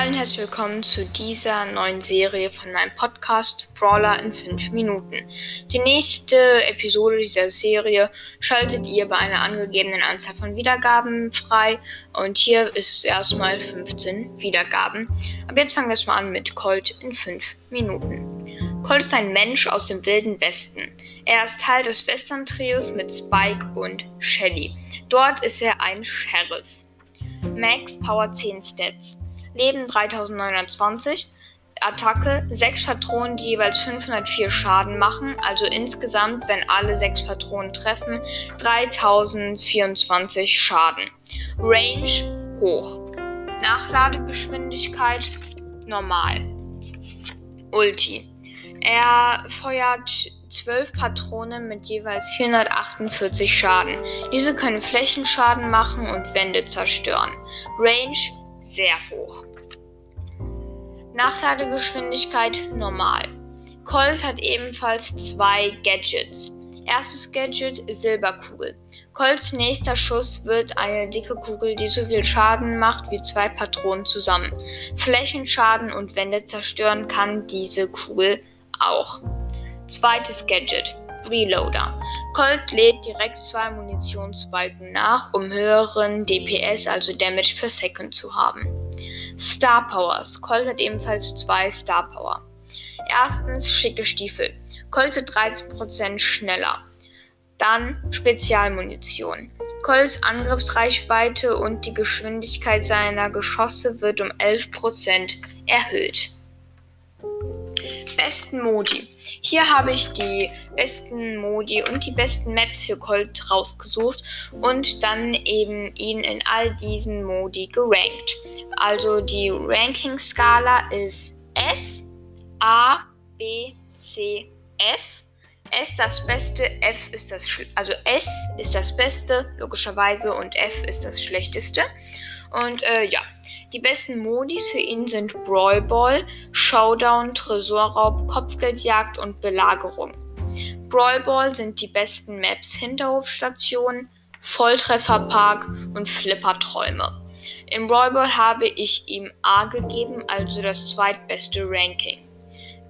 Hallo und herzlich willkommen zu dieser neuen Serie von meinem Podcast Brawler in 5 Minuten. Die nächste Episode dieser Serie schaltet ihr bei einer angegebenen Anzahl von Wiedergaben frei und hier ist es erstmal 15 Wiedergaben. Aber jetzt fangen wir erstmal an mit Colt in 5 Minuten. Colt ist ein Mensch aus dem wilden Westen. Er ist Teil des Western-Trios mit Spike und Shelly. Dort ist er ein Sheriff. Max Power 10 Stats. Leben 3920. Attacke 6 Patronen, die jeweils 504 Schaden machen, also insgesamt, wenn alle 6 Patronen treffen, 3024 Schaden. Range hoch. Nachladegeschwindigkeit normal. Ulti. Er feuert 12 Patronen mit jeweils 448 Schaden. Diese können Flächenschaden machen und Wände zerstören. Range sehr hoch. Nachladegeschwindigkeit normal. Colt hat ebenfalls zwei Gadgets. Erstes Gadget Silberkugel. Colts nächster Schuss wird eine dicke Kugel, die so viel Schaden macht wie zwei Patronen zusammen. Flächenschaden und Wände zerstören kann diese Kugel auch. Zweites Gadget Reloader. Colt lädt direkt zwei Munitionsbalken nach, um höheren DPS, also Damage per Second, zu haben. Star Powers. Colt hat ebenfalls zwei Star Power. Erstens schicke Stiefel. Colt wird 13% schneller. Dann Spezialmunition. Colts Angriffsreichweite und die Geschwindigkeit seiner Geschosse wird um 11% erhöht besten Modi. Hier habe ich die besten Modi und die besten Maps für Colt rausgesucht und dann eben ihn in all diesen Modi gerankt. Also die Ranking-Skala ist S, A, B, C, F. S das Beste, F ist das also S ist das Beste logischerweise und F ist das Schlechteste. Und äh, ja, die besten Modis für ihn sind Brawl Ball, Showdown, Tresorraub, Kopfgeldjagd und Belagerung. Brawl Ball sind die besten Maps Hinterhofstation, Volltrefferpark und Flipperträume. Im Brawl Ball habe ich ihm A gegeben, also das zweitbeste Ranking.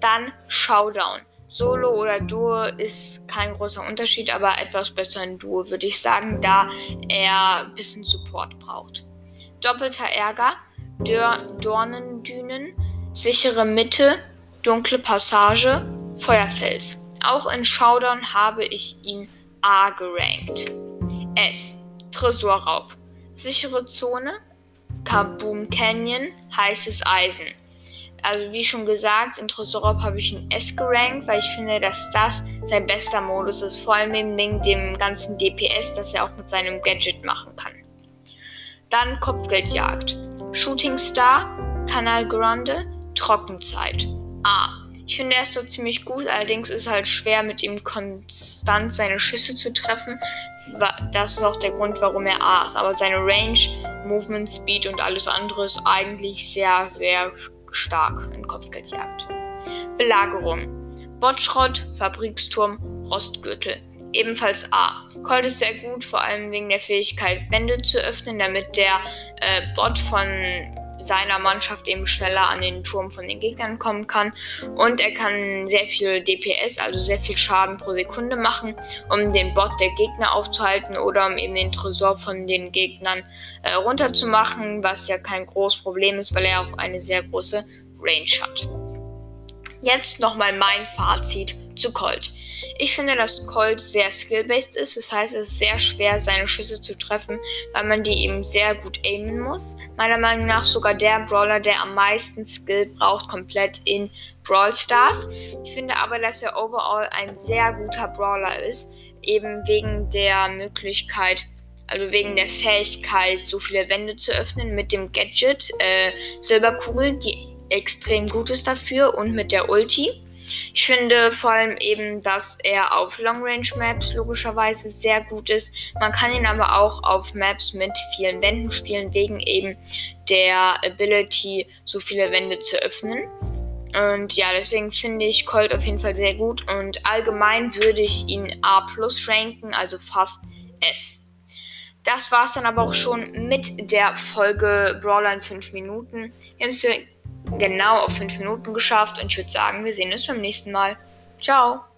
Dann Showdown. Solo oder Duo ist kein großer Unterschied, aber etwas besser in Duo würde ich sagen, da er ein bisschen Support braucht. Doppelter Ärger. Dornendünen, sichere Mitte, dunkle Passage, Feuerfels. Auch in Showdown habe ich ihn A gerankt. S. Tresorraub. Sichere Zone, Kaboom Canyon, heißes Eisen. Also wie schon gesagt, in Tresorraub habe ich ihn S gerankt, weil ich finde, dass das sein bester Modus ist. Vor allem wegen dem ganzen DPS, das er auch mit seinem Gadget machen kann. Dann Kopfgeldjagd. Shooting Star, Canal Grande, Trockenzeit. A. Ich finde er ist so ziemlich gut, allerdings ist es halt schwer, mit ihm konstant seine Schüsse zu treffen. Das ist auch der Grund, warum er A ist. Aber seine Range, Movement Speed und alles andere ist eigentlich sehr, sehr stark in Kopfgeldjagd. Belagerung. Botschrott, Fabriksturm, Rostgürtel. Ebenfalls A. Colt ist sehr gut, vor allem wegen der Fähigkeit, Wände zu öffnen, damit der äh, Bot von seiner Mannschaft eben schneller an den Turm von den Gegnern kommen kann. Und er kann sehr viel DPS, also sehr viel Schaden pro Sekunde machen, um den Bot der Gegner aufzuhalten oder um eben den Tresor von den Gegnern äh, runterzumachen, was ja kein großes Problem ist, weil er auch eine sehr große Range hat. Jetzt nochmal mein Fazit zu Colt. Ich finde, dass Colt sehr skill-based ist. Das heißt, es ist sehr schwer, seine Schüsse zu treffen, weil man die eben sehr gut aimen muss. Meiner Meinung nach sogar der Brawler, der am meisten Skill braucht, komplett in Brawl Stars. Ich finde aber, dass er overall ein sehr guter Brawler ist. Eben wegen der Möglichkeit, also wegen der Fähigkeit, so viele Wände zu öffnen mit dem Gadget äh, Silberkugel, die extrem gut ist dafür und mit der Ulti. Ich finde vor allem eben, dass er auf Long Range Maps logischerweise sehr gut ist. Man kann ihn aber auch auf Maps mit vielen Wänden spielen, wegen eben der Ability, so viele Wände zu öffnen. Und ja, deswegen finde ich Colt auf jeden Fall sehr gut. Und allgemein würde ich ihn A plus ranken, also fast S. das war es dann aber auch schon mit der Folge Brawler in 5 Minuten. Haben es genau auf 5 Minuten geschafft und ich würde sagen, wir sehen uns beim nächsten Mal. Ciao!